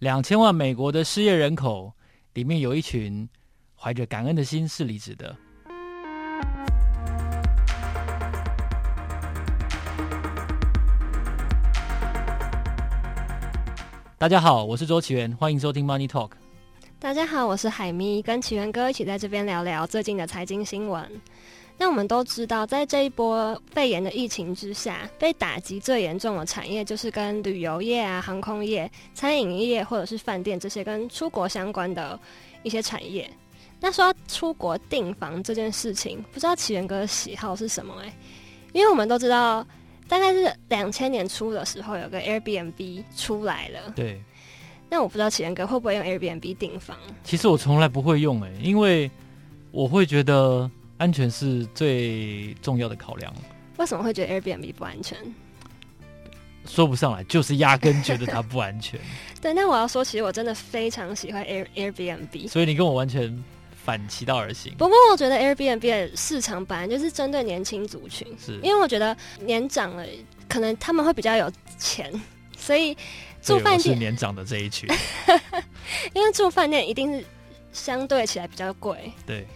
两千万美国的失业人口里面有一群怀着感恩的心是离职的。大家好，我是周岐原，欢迎收听 Money Talk。大家好，我是海咪，跟启源哥一起在这边聊聊最近的财经新闻。那我们都知道，在这一波肺炎的疫情之下，被打击最严重的产业就是跟旅游业啊、航空业、餐饮业或者是饭店这些跟出国相关的一些产业。那说到出国订房这件事情，不知道起源哥的喜好是什么？欸？哎，因为我们都知道，大概是两千年初的时候，有个 Airbnb 出来了。对。那我不知道起源哥会不会用 Airbnb 订房？其实我从来不会用，欸，哎，因为我会觉得。安全是最重要的考量。为什么会觉得 Airbnb 不安全？说不上来，就是压根觉得它不安全。对，那我要说，其实我真的非常喜欢 Air Airbnb。所以你跟我完全反其道而行。不过我觉得 Airbnb 的市场本来就是针对年轻族群，是因为我觉得年长了可能他们会比较有钱，所以住饭店是年长的这一群。因为住饭店一定是相对起来比较贵。对。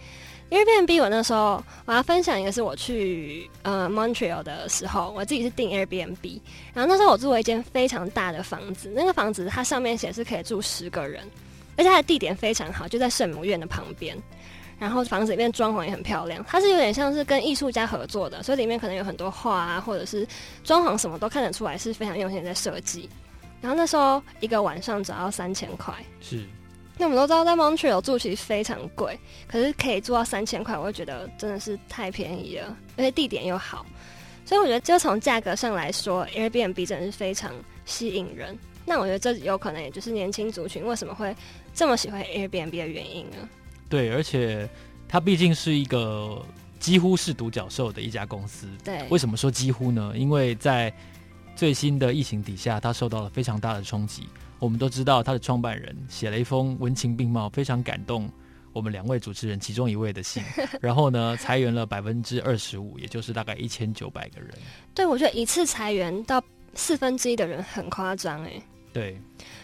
Airbnb 我那时候我要分享一个是我去呃 Montreal 的时候，我自己是订 Airbnb，然后那时候我住了一间非常大的房子，那个房子它上面写是可以住十个人，而且它的地点非常好，就在圣母院的旁边，然后房子里面装潢也很漂亮，它是有点像是跟艺术家合作的，所以里面可能有很多画啊，或者是装潢什么都看得出来是非常用心在设计，然后那时候一个晚上只要三千块，是。那我们都知道，在 Montreal 住其实非常贵，可是可以住到三千块，我会觉得真的是太便宜了，而且地点又好，所以我觉得就从价格上来说，Airbnb 真的是非常吸引人。那我觉得这有可能也就是年轻族群为什么会这么喜欢 Airbnb 的原因呢？对，而且它毕竟是一个几乎是独角兽的一家公司。对，为什么说几乎呢？因为在最新的疫情底下，它受到了非常大的冲击。我们都知道，他的创办人写了一封文情并茂、非常感动我们两位主持人其中一位的信，然后呢，裁员了百分之二十五，也就是大概一千九百个人。对，我觉得一次裁员到四分之一的人很夸张哎。对，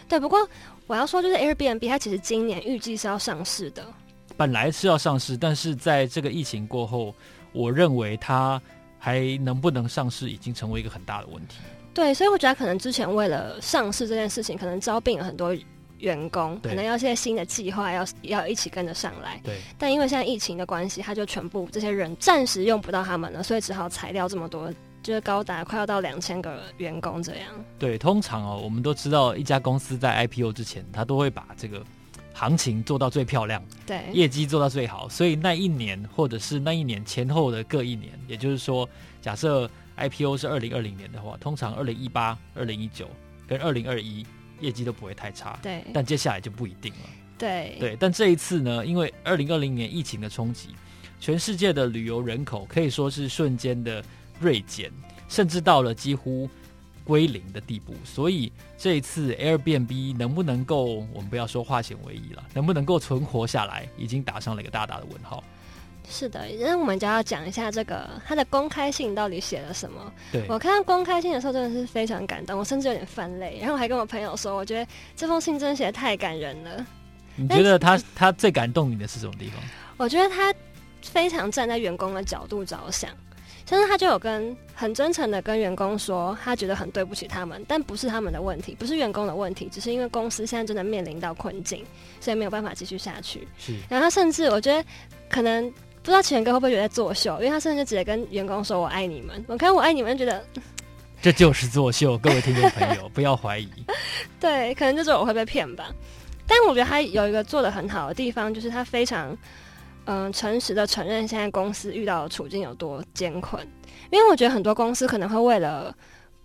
对，不过我要说，就是 Airbnb 它其实今年预计是要上市的，本来是要上市，但是在这个疫情过后，我认为它还能不能上市，已经成为一个很大的问题。对，所以我觉得可能之前为了上市这件事情，可能招聘了很多员工，可能要现在新的计划要要一起跟着上来。对。但因为现在疫情的关系，他就全部这些人暂时用不到他们了，所以只好裁掉这么多，就是高达快要到两千个员工这样。对，通常哦，我们都知道一家公司在 IPO 之前，他都会把这个行情做到最漂亮，对，业绩做到最好，所以那一年或者是那一年前后的各一年，也就是说，假设。IPO 是二零二零年的话，通常二零一八、二零一九跟二零二一业绩都不会太差。对，但接下来就不一定了。对对，但这一次呢，因为二零二零年疫情的冲击，全世界的旅游人口可以说是瞬间的锐减，甚至到了几乎归零的地步。所以这一次 Airbnb 能不能够，我们不要说化险为夷了，能不能够存活下来，已经打上了一个大大的问号。是的，那我们就要讲一下这个它的公开信到底写了什么。对，我看到公开信的时候真的是非常感动，我甚至有点泛泪。然后我还跟我朋友说，我觉得这封信真的写得太感人了。你觉得他他最感动你的是什么地方？我觉得他非常站在员工的角度着想，像是他就有跟很真诚的跟员工说，他觉得很对不起他们，但不是他们的问题，不是员工的问题，只是因为公司现在真的面临到困境，所以没有办法继续下去。是，然后甚至我觉得可能。不知道岐原哥会不会觉得在作秀，因为他甚至直接跟员工说“我爱你们”。我看“我爱你们”，觉得这就是作秀。各位听众朋友，不要怀疑。对，可能就是我会被骗吧。但我觉得他有一个做的很好的地方，就是他非常嗯诚实的承认现在公司遇到的处境有多艰困。因为我觉得很多公司可能会为了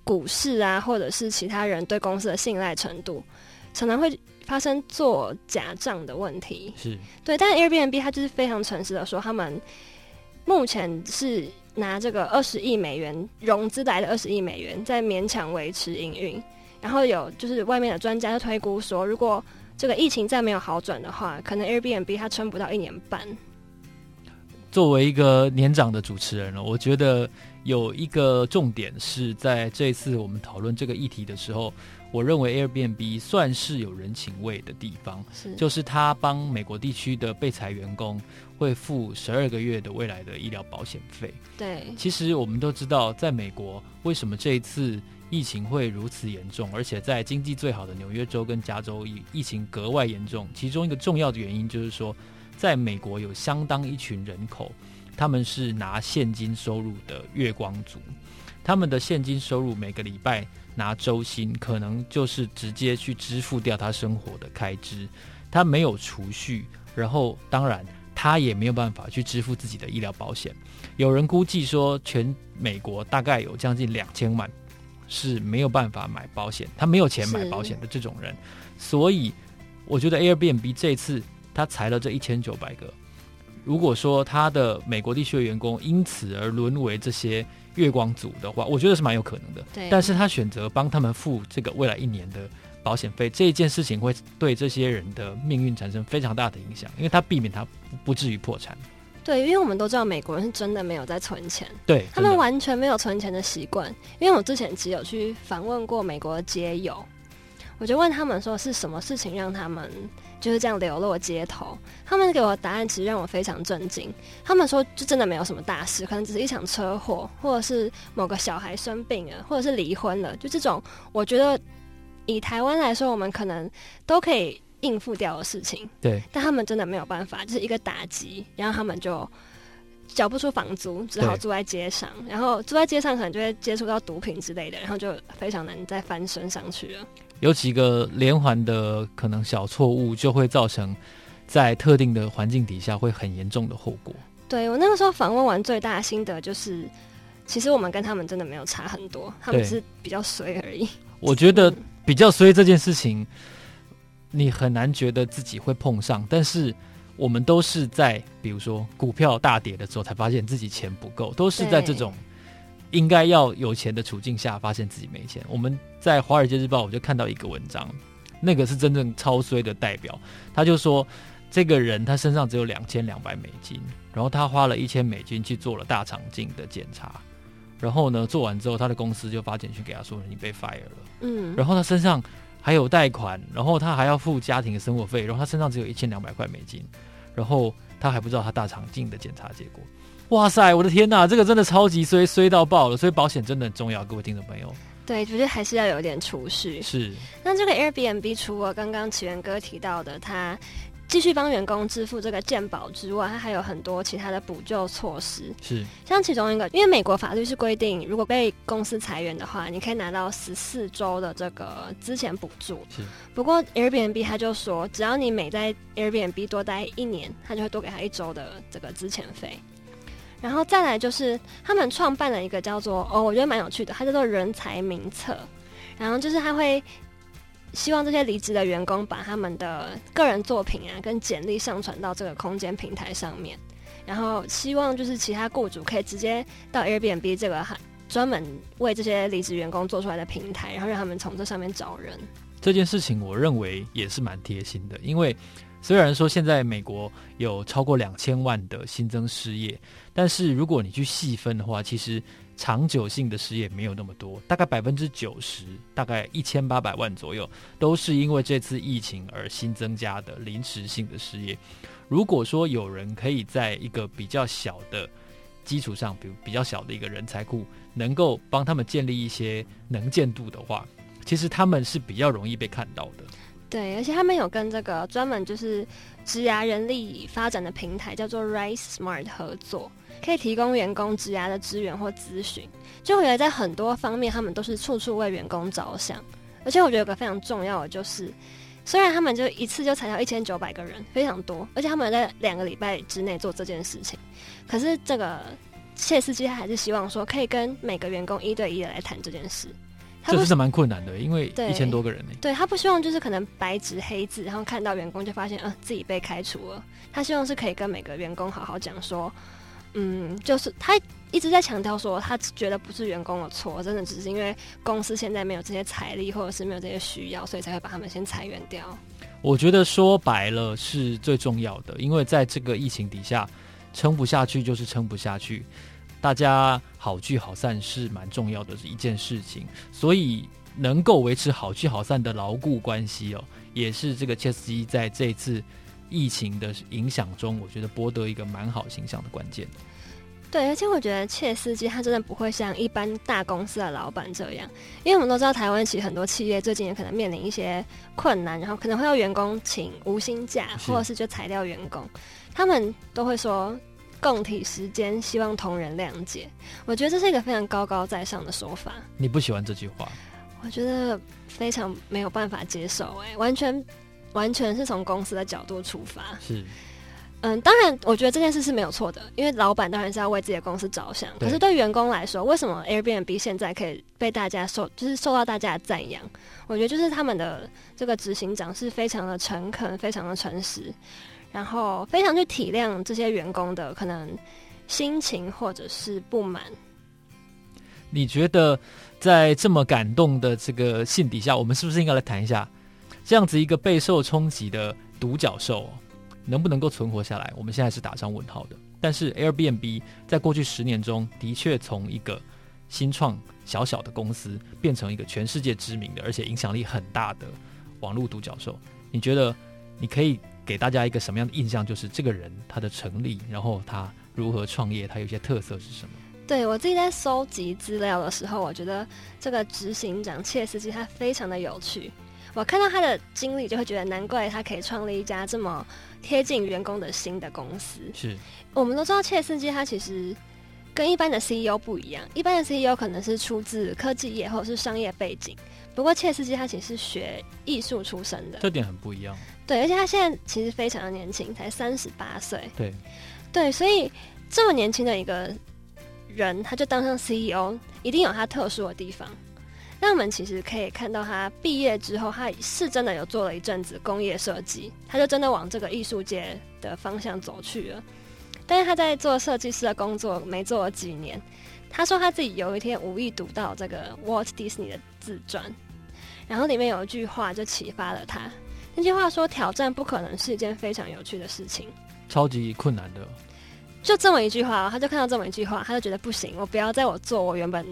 股市啊，或者是其他人对公司的信赖程度，常常会。发生做假账的问题，是对，但是 Airbnb 它就是非常诚实的说，他们目前是拿这个二十亿美元融资来的二十亿美元，在勉强维持营运。然后有就是外面的专家就推估说，如果这个疫情再没有好转的话，可能 Airbnb 它撑不到一年半。作为一个年长的主持人了，我觉得有一个重点是在这一次我们讨论这个议题的时候，我认为 Airbnb 算是有人情味的地方，是就是他帮美国地区的被裁员工会付十二个月的未来的医疗保险费。对，其实我们都知道，在美国为什么这一次疫情会如此严重，而且在经济最好的纽约州跟加州疫疫情格外严重，其中一个重要的原因就是说。在美国有相当一群人口，他们是拿现金收入的月光族，他们的现金收入每个礼拜拿周薪，可能就是直接去支付掉他生活的开支，他没有储蓄，然后当然他也没有办法去支付自己的医疗保险。有人估计说，全美国大概有将近两千万是没有办法买保险，他没有钱买保险的这种人，所以我觉得 Airbnb 这次。他裁了这一千九百个，如果说他的美国地区的员工因此而沦为这些月光族的话，我觉得是蛮有可能的。对，但是他选择帮他们付这个未来一年的保险费，这一件事情会对这些人的命运产生非常大的影响，因为他避免他不至于破产。对，因为我们都知道美国人是真的没有在存钱，对，他们完全没有存钱的习惯。因为我之前只有去访问过美国的街友，我就问他们说是什么事情让他们。就是这样流落街头，他们给我的答案其实让我非常震惊。他们说，就真的没有什么大事，可能只是一场车祸，或者是某个小孩生病了，或者是离婚了，就这种，我觉得以台湾来说，我们可能都可以应付掉的事情。对，但他们真的没有办法，就是一个打击，然后他们就缴不出房租，只好住在街上，然后住在街上可能就会接触到毒品之类的，然后就非常难再翻身上去了。有几个连环的可能小错误，就会造成在特定的环境底下会很严重的后果。对，我那个时候访问完最大的心得就是，其实我们跟他们真的没有差很多，他们是比较衰而已。我觉得比较衰这件事情，你很难觉得自己会碰上，但是我们都是在比如说股票大跌的时候才发现自己钱不够，都是在这种。应该要有钱的处境下，发现自己没钱。我们在《华尔街日报》我就看到一个文章，那个是真正超衰的代表。他就说，这个人他身上只有两千两百美金，然后他花了一千美金去做了大肠镜的检查，然后呢，做完之后，他的公司就发简讯给他说，你被 fire 了。嗯，然后他身上还有贷款，然后他还要付家庭的生活费，然后他身上只有一千两百块美金，然后他还不知道他大肠镜的检查结果。哇塞，我的天呐，这个真的超级衰，衰到爆了，所以保险真的很重要，各位听众朋友。对，我觉得还是要有点储蓄。是。那这个 Airbnb 除了刚刚起源哥提到的，他继续帮员工支付这个健保之外，他还有很多其他的补救措施。是。像其中一个，因为美国法律是规定，如果被公司裁员的话，你可以拿到十四周的这个资遣补助。是。不过 Airbnb 他就说，只要你每在 Airbnb 多待一年，他就会多给他一周的这个资遣费。然后再来就是他们创办了一个叫做哦，我觉得蛮有趣的，它叫做人才名册。然后就是他会希望这些离职的员工把他们的个人作品啊跟简历上传到这个空间平台上面，然后希望就是其他雇主可以直接到 Airbnb 这个专门为这些离职员工做出来的平台，然后让他们从这上面找人。这件事情我认为也是蛮贴心的，因为。虽然说现在美国有超过两千万的新增失业，但是如果你去细分的话，其实长久性的失业没有那么多，大概百分之九十，大概一千八百万左右，都是因为这次疫情而新增加的临时性的失业。如果说有人可以在一个比较小的基础上，比如比较小的一个人才库，能够帮他们建立一些能见度的话，其实他们是比较容易被看到的。对，而且他们有跟这个专门就是职涯人力发展的平台叫做 Rise Smart 合作，可以提供员工职涯的资源或咨询。就我觉得在很多方面，他们都是处处为员工着想。而且我觉得有个非常重要的就是，虽然他们就一次就裁掉一千九百个人，非常多，而且他们在两个礼拜之内做这件事情，可是这个谢司机他还是希望说，可以跟每个员工一对一的来谈这件事。这是蛮困难的，因为一千多个人呢。对，他不希望就是可能白纸黑字，然后看到员工就发现，呃，自己被开除了。他希望是可以跟每个员工好好讲说，嗯，就是他一直在强调说，他觉得不是员工的错，真的只是因为公司现在没有这些财力，或者是没有这些需要，所以才会把他们先裁员掉。我觉得说白了是最重要的，因为在这个疫情底下。撑不下去就是撑不下去，大家好聚好散是蛮重要的一件事情，所以能够维持好聚好散的牢固关系哦，也是这个切斯基在这次疫情的影响中，我觉得博得一个蛮好形象的关键。对，而且我觉得切斯基他真的不会像一般大公司的老板这样，因为我们都知道台湾其实很多企业最近也可能面临一些困难，然后可能会要员工请无薪假，或者是就裁掉员工，他们都会说共体时间，希望同仁谅解。我觉得这是一个非常高高在上的说法。你不喜欢这句话？我觉得非常没有办法接受，哎，完全完全是从公司的角度出发。是。嗯，当然，我觉得这件事是没有错的，因为老板当然是要为自己的公司着想。可是对员工来说，为什么 Airbnb 现在可以被大家受，就是受到大家的赞扬？我觉得就是他们的这个执行长是非常的诚恳，非常的诚实，然后非常去体谅这些员工的可能心情或者是不满。你觉得在这么感动的这个信底下，我们是不是应该来谈一下这样子一个备受冲击的独角兽？能不能够存活下来？我们现在是打上问号的。但是 Airbnb 在过去十年中的确从一个新创小小的公司变成一个全世界知名的，而且影响力很大的网络独角兽。你觉得你可以给大家一个什么样的印象？就是这个人他的成立，然后他如何创业，他有一些特色是什么？对，我自己在搜集资料的时候，我觉得这个执行长切斯基他非常的有趣。我看到他的经历，就会觉得难怪他可以创立一家这么贴近员工的新的公司。是，我们都知道切斯基他其实跟一般的 CEO 不一样，一般的 CEO 可能是出自科技业或者是商业背景，不过切斯基他其实是学艺术出身的，这点很不一样。对，而且他现在其实非常的年轻，才三十八岁。对，对，所以这么年轻的一个人，他就当上 CEO，一定有他特殊的地方。那我们其实可以看到，他毕业之后，他是真的有做了一阵子工业设计，他就真的往这个艺术界的方向走去了。但是他在做设计师的工作没做了几年，他说他自己有一天无意读到这个 Walt Disney 的自传，然后里面有一句话就启发了他。那句话说：“挑战不可能是一件非常有趣的事情，超级困难的。”就这么一句话，他就看到这么一句话，他就觉得不行，我不要在我做我原本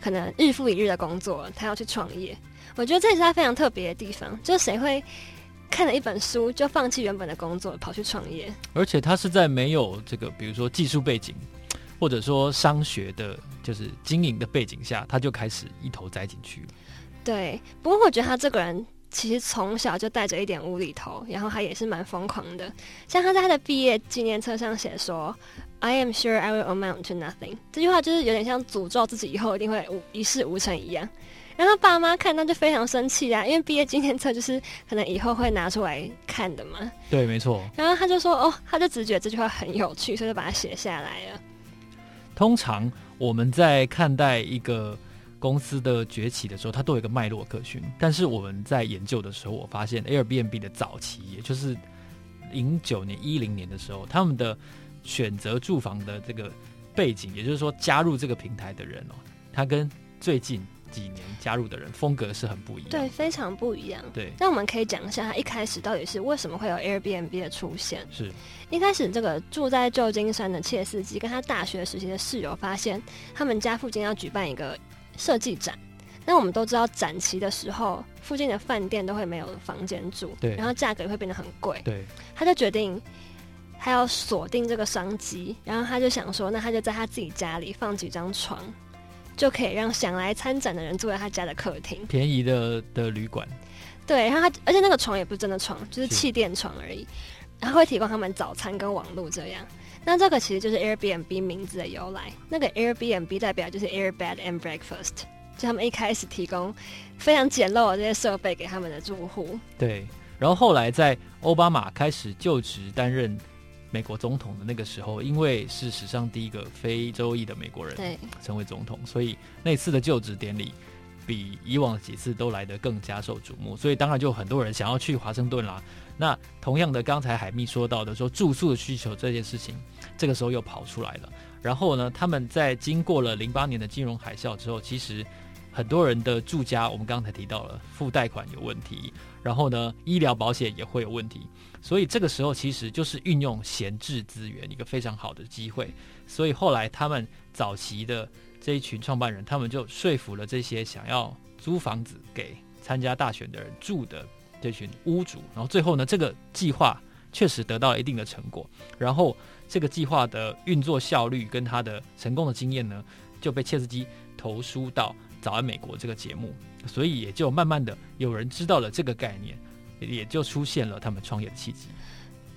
可能日复一日的工作，他要去创业。我觉得这也是他非常特别的地方，就是谁会看了一本书就放弃原本的工作跑去创业？而且他是在没有这个，比如说技术背景，或者说商学的，就是经营的背景下，他就开始一头栽进去。对，不过我觉得他这个人。其实从小就带着一点无厘头，然后他也是蛮疯狂的。像他在他的毕业纪念册上写说：“I am sure I will amount to nothing。”这句话就是有点像诅咒自己以后一定会无一事无成一样。然后爸妈看到就非常生气啊，因为毕业纪念册就是可能以后会拿出来看的嘛。对，没错。然后他就说：“哦，他就只觉得这句话很有趣，所以就把它写下来了。”通常我们在看待一个。公司的崛起的时候，它都有一个脉络可循。但是我们在研究的时候，我发现 Airbnb 的早期，也就是零九年、一零年的时候，他们的选择住房的这个背景，也就是说加入这个平台的人哦，他跟最近几年加入的人风格是很不一样，对，非常不一样。对，那我们可以讲一下，他一开始到底是为什么会有 Airbnb 的出现？是一开始这个住在旧金山的切斯基跟他大学时期的室友发现，他们家附近要举办一个。设计展，那我们都知道展期的时候，附近的饭店都会没有房间住，对，然后价格也会变得很贵，对。他就决定他要锁定这个商机，然后他就想说，那他就在他自己家里放几张床，就可以让想来参展的人住在他家的客厅，便宜的的旅馆。对，然后他而且那个床也不是真的床，就是气垫床而已，然后会提供他们早餐跟网络这样。那这个其实就是 Airbnb 名字的由来。那个 Airbnb 代表就是 Air Bed and Breakfast，就他们一开始提供非常简陋的这些设备给他们的住户。对。然后后来在奥巴马开始就职担任美国总统的那个时候，因为是史上第一个非洲裔的美国人成为总统，所以那次的就职典礼比以往几次都来得更加受瞩目。所以当然就很多人想要去华盛顿啦。那同样的，刚才海蜜说到的说住宿的需求这件事情，这个时候又跑出来了。然后呢，他们在经过了零八年的金融海啸之后，其实很多人的住家，我们刚才提到了付贷款有问题，然后呢，医疗保险也会有问题，所以这个时候其实就是运用闲置资源一个非常好的机会。所以后来他们早期的这一群创办人，他们就说服了这些想要租房子给参加大选的人住的这群屋主，然后最后呢，这个计划确实得到了一定的成果，然后这个计划的运作效率跟他的成功的经验呢，就被切斯基投书到。早安美国这个节目，所以也就慢慢的有人知道了这个概念，也就出现了他们创业的契机。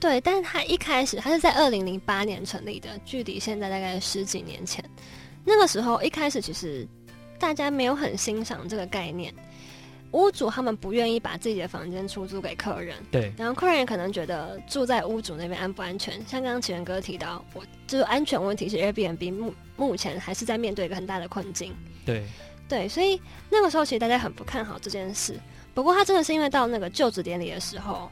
对，但是他一开始他是在二零零八年成立的，距离现在大概十几年前。那个时候一开始其实大家没有很欣赏这个概念，屋主他们不愿意把自己的房间出租给客人，对，然后客人也可能觉得住在屋主那边安不安全？像刚刚奇源哥提到，我就是安全问题是 Airbnb 目目前还是在面对一个很大的困境，对。对，所以那个时候其实大家很不看好这件事。不过他真的是因为到那个就职典礼的时候，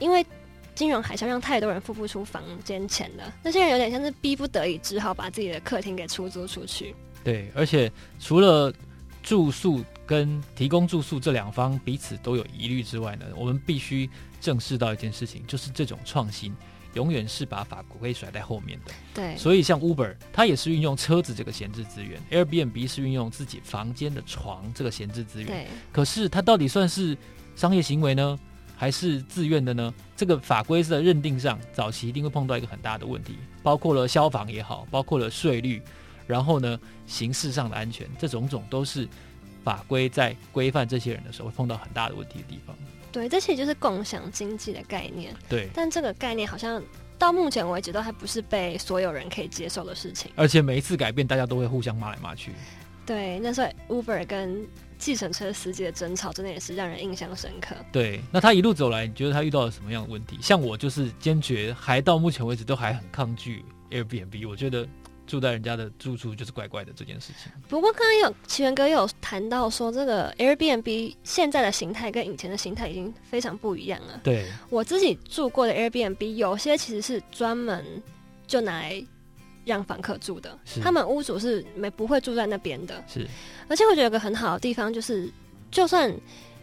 因为金融海啸让太多人付不出房间钱了，那些人有点像是逼不得已，只好把自己的客厅给出租出去。对，而且除了住宿跟提供住宿这两方彼此都有疑虑之外呢，我们必须正视到一件事情，就是这种创新。永远是把法规甩在后面的，对，所以像 Uber，它也是运用车子这个闲置资源；Airbnb 是运用自己房间的床这个闲置资源。对，可是它到底算是商业行为呢，还是自愿的呢？这个法规的认定上，早期一定会碰到一个很大的问题，包括了消防也好，包括了税率，然后呢，形式上的安全，这种种都是法规在规范这些人的时候会碰到很大的问题的地方。对，这其实就是共享经济的概念。对，但这个概念好像到目前为止都还不是被所有人可以接受的事情。而且每一次改变，大家都会互相骂来骂去。对，那时候 Uber 跟计程车司机的争吵，真的也是让人印象深刻。对，那他一路走来，你觉得他遇到了什么样的问题？像我就是坚决，还到目前为止都还很抗拒 Airbnb。我觉得。住在人家的住处就是怪怪的这件事情。不过刚刚有奇源哥有谈到说，这个 Airbnb 现在的形态跟以前的形态已经非常不一样了。对，我自己住过的 Airbnb 有些其实是专门就拿来让房客住的，他们屋主是没不会住在那边的。是，而且我觉得有个很好的地方就是，就算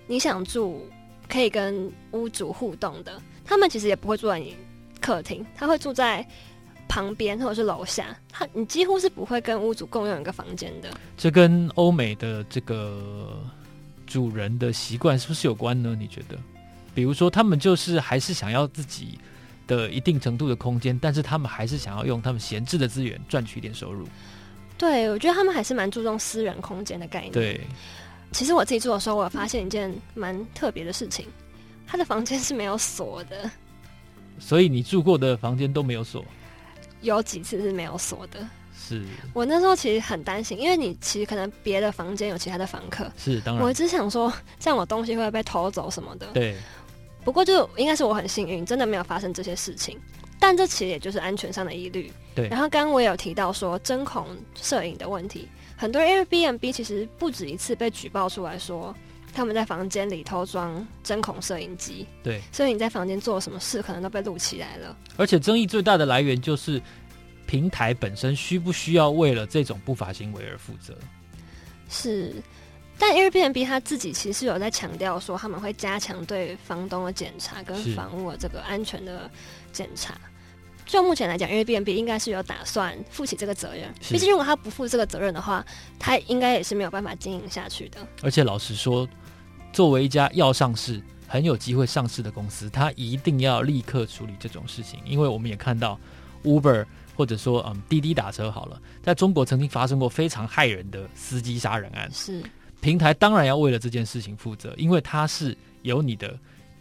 你想住可以跟屋主互动的，他们其实也不会住在你客厅，他会住在。旁边或者是楼下，他你几乎是不会跟屋主共用一个房间的。这跟欧美的这个主人的习惯是不是有关呢？你觉得？比如说，他们就是还是想要自己的一定程度的空间，但是他们还是想要用他们闲置的资源赚取一点收入。对，我觉得他们还是蛮注重私人空间的概念。对，其实我自己住的时候，我发现一件蛮特别的事情，他的房间是没有锁的。所以你住过的房间都没有锁？有几次是没有锁的，是我那时候其实很担心，因为你其实可能别的房间有其他的房客，是当然，我只想说这样我东西会不会被偷走什么的。对，不过就应该是我很幸运，真的没有发生这些事情。但这其实也就是安全上的疑虑。对，然后刚刚我也有提到说针孔摄影的问题，很多 Airbnb 其实不止一次被举报出来说。他们在房间里偷装针孔摄影机，对，所以你在房间做什么事，可能都被录起来了。而且争议最大的来源就是平台本身需不需要为了这种不法行为而负责？是，但 Airbnb 他自己其实有在强调说，他们会加强对房东的检查跟房屋的这个安全的检查。就目前来讲，Airbnb 应该是有打算负起这个责任。毕竟，如果他不负这个责任的话，他应该也是没有办法经营下去的。而且，老实说，作为一家要上市、很有机会上市的公司，他一定要立刻处理这种事情。因为我们也看到 Uber 或者说嗯滴滴打车好了，在中国曾经发生过非常害人的司机杀人案。是平台当然要为了这件事情负责，因为它是有你的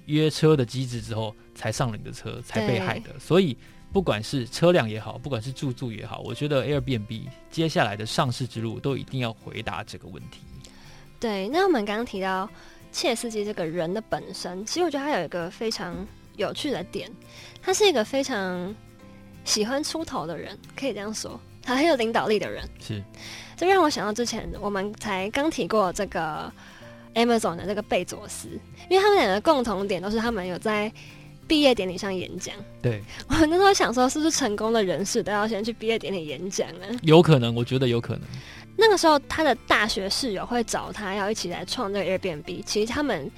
约车的机制之后才上了你的车，才被害的，所以。不管是车辆也好，不管是住宿也好，我觉得 Airbnb 接下来的上市之路都一定要回答这个问题。对，那我们刚刚提到切斯基这个人的本身，其实我觉得他有一个非常有趣的点，他是一个非常喜欢出头的人，可以这样说，他很有领导力的人。是，这让我想到之前我们才刚提过这个 Amazon 的这个贝佐斯，因为他们两个共同点都是他们有在。毕业典礼上演讲，对，我那时候想说，是不是成功的人士都要先去毕业典礼演讲呢？有可能，我觉得有可能。那个时候他的大学室友会找他要一起来创这个 Airbnb。其实他们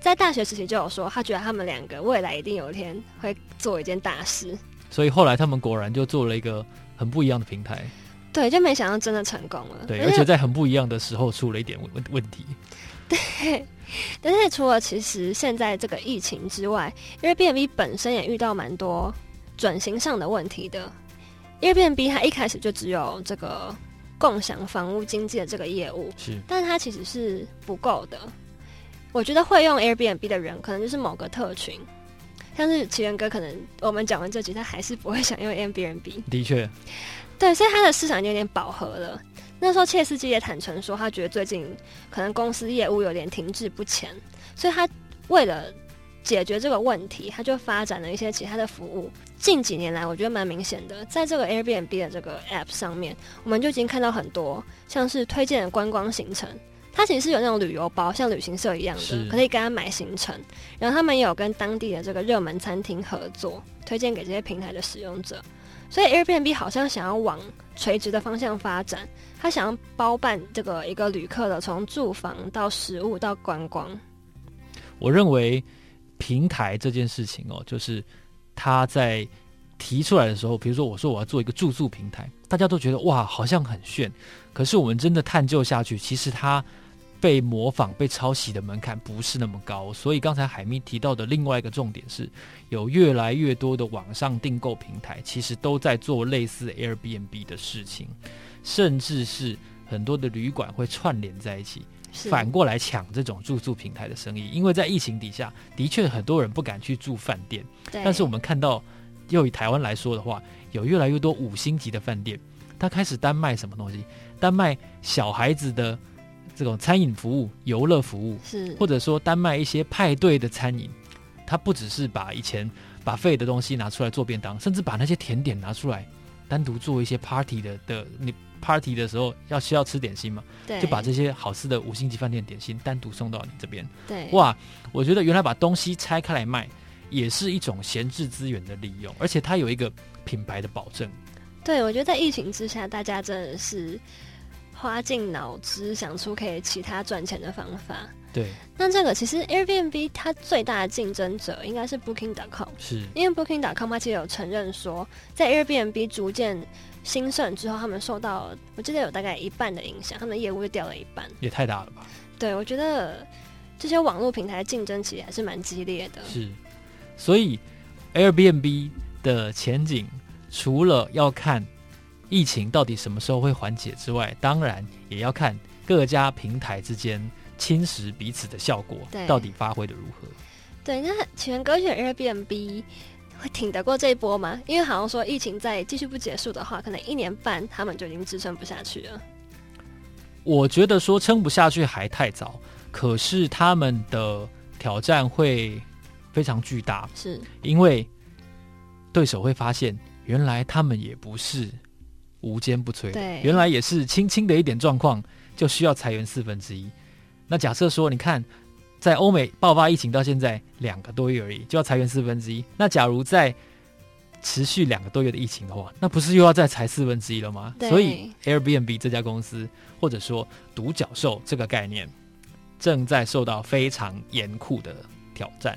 在大学时期就有说，他觉得他们两个未来一定有一天会做一件大事。所以后来他们果然就做了一个很不一样的平台。对，就没想到真的成功了。对，而且在很不一样的时候出了一点问问题。对，但是除了其实现在这个疫情之外因为 B N B 本身也遇到蛮多转型上的问题的。因为 B N B 它一开始就只有这个共享房屋经济的这个业务，是，但是它其实是不够的。我觉得会用 Airbnb 的人，可能就是某个特群，像是奇源哥，可能我们讲完这集，他还是不会想用 Airbnb。的确，对，所以它的市场有点饱和了。那时候切斯基也坦诚说，他觉得最近可能公司业务有点停滞不前，所以他为了解决这个问题，他就发展了一些其他的服务。近几年来，我觉得蛮明显的，在这个 Airbnb 的这个 App 上面，我们就已经看到很多像是推荐的观光行程，它其实是有那种旅游包，像旅行社一样的，可以给他买行程。然后他们也有跟当地的这个热门餐厅合作，推荐给这些平台的使用者。所以 Airbnb 好像想要往垂直的方向发展，他想要包办这个一个旅客的从住房到食物到观光。我认为平台这件事情哦，就是他在提出来的时候，比如说我说我要做一个住宿平台，大家都觉得哇，好像很炫。可是我们真的探究下去，其实它。被模仿、被抄袭的门槛不是那么高，所以刚才海咪提到的另外一个重点是，有越来越多的网上订购平台其实都在做类似 Airbnb 的事情，甚至是很多的旅馆会串联在一起，反过来抢这种住宿平台的生意。因为在疫情底下，的确很多人不敢去住饭店，但是我们看到，又以台湾来说的话，有越来越多五星级的饭店，他开始单卖什么东西？单卖小孩子的。这种餐饮服务、游乐服务，是或者说单卖一些派对的餐饮，它不只是把以前把废的东西拿出来做便当，甚至把那些甜点拿出来单独做一些 party 的的，你 party 的时候要需要吃点心嘛？对，就把这些好吃的五星级饭店点心单独送到你这边。对，哇，我觉得原来把东西拆开来卖也是一种闲置资源的利用，而且它有一个品牌的保证。对，我觉得在疫情之下，大家真的是。花尽脑汁想出可以其他赚钱的方法。对，那这个其实 Airbnb 它最大的竞争者应该是 Booking.com，是因为 Booking.com 它其实有承认说，在 Airbnb 逐渐兴盛之后，他们受到我记得有大概一半的影响，他们的业务就掉了一半，也太大了吧？对，我觉得这些网络平台竞争其实还是蛮激烈的。是，所以 Airbnb 的前景除了要看。疫情到底什么时候会缓解之外，当然也要看各家平台之间侵蚀彼此的效果到底发挥的如何。对，那全歌选 Airbnb 会挺得过这一波吗？因为好像说疫情再继续不结束的话，可能一年半他们就已经支撑不下去了。我觉得说撑不下去还太早，可是他们的挑战会非常巨大，是因为对手会发现原来他们也不是。无坚不摧，对，原来也是轻轻的一点状况就需要裁员四分之一。那假设说，你看，在欧美爆发疫情到现在两个多月而已，就要裁员四分之一。那假如在持续两个多月的疫情的话，那不是又要再裁四分之一了吗？所以，Airbnb 这家公司或者说独角兽这个概念，正在受到非常严酷的挑战。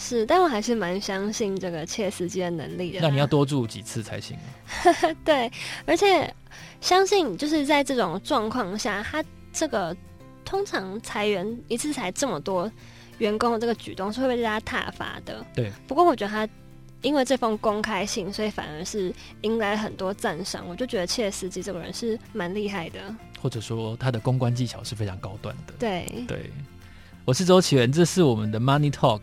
是，但我还是蛮相信这个切斯基的能力的。那你要多住几次才行。对，而且相信就是在这种状况下，他这个通常裁员一次裁这么多员工的这个举动是会被大家挞伐的。对。不过我觉得他因为这封公开信，所以反而是迎来很多赞赏。我就觉得切斯基这个人是蛮厉害的，或者说他的公关技巧是非常高端的。对对，我是周启源，这是我们的 Money Talk。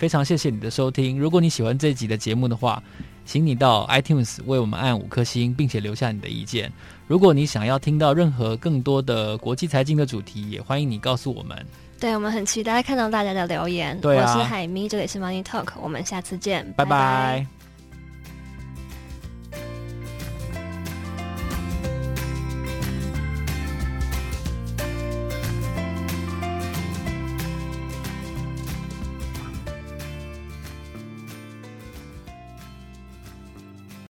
非常谢谢你的收听。如果你喜欢这一集的节目的话，请你到 iTunes 为我们按五颗星，并且留下你的意见。如果你想要听到任何更多的国际财经的主题，也欢迎你告诉我们。对，我们很期待看到大家的留言。对啊，我是海咪，这里是 Money Talk，我们下次见，拜拜。拜拜。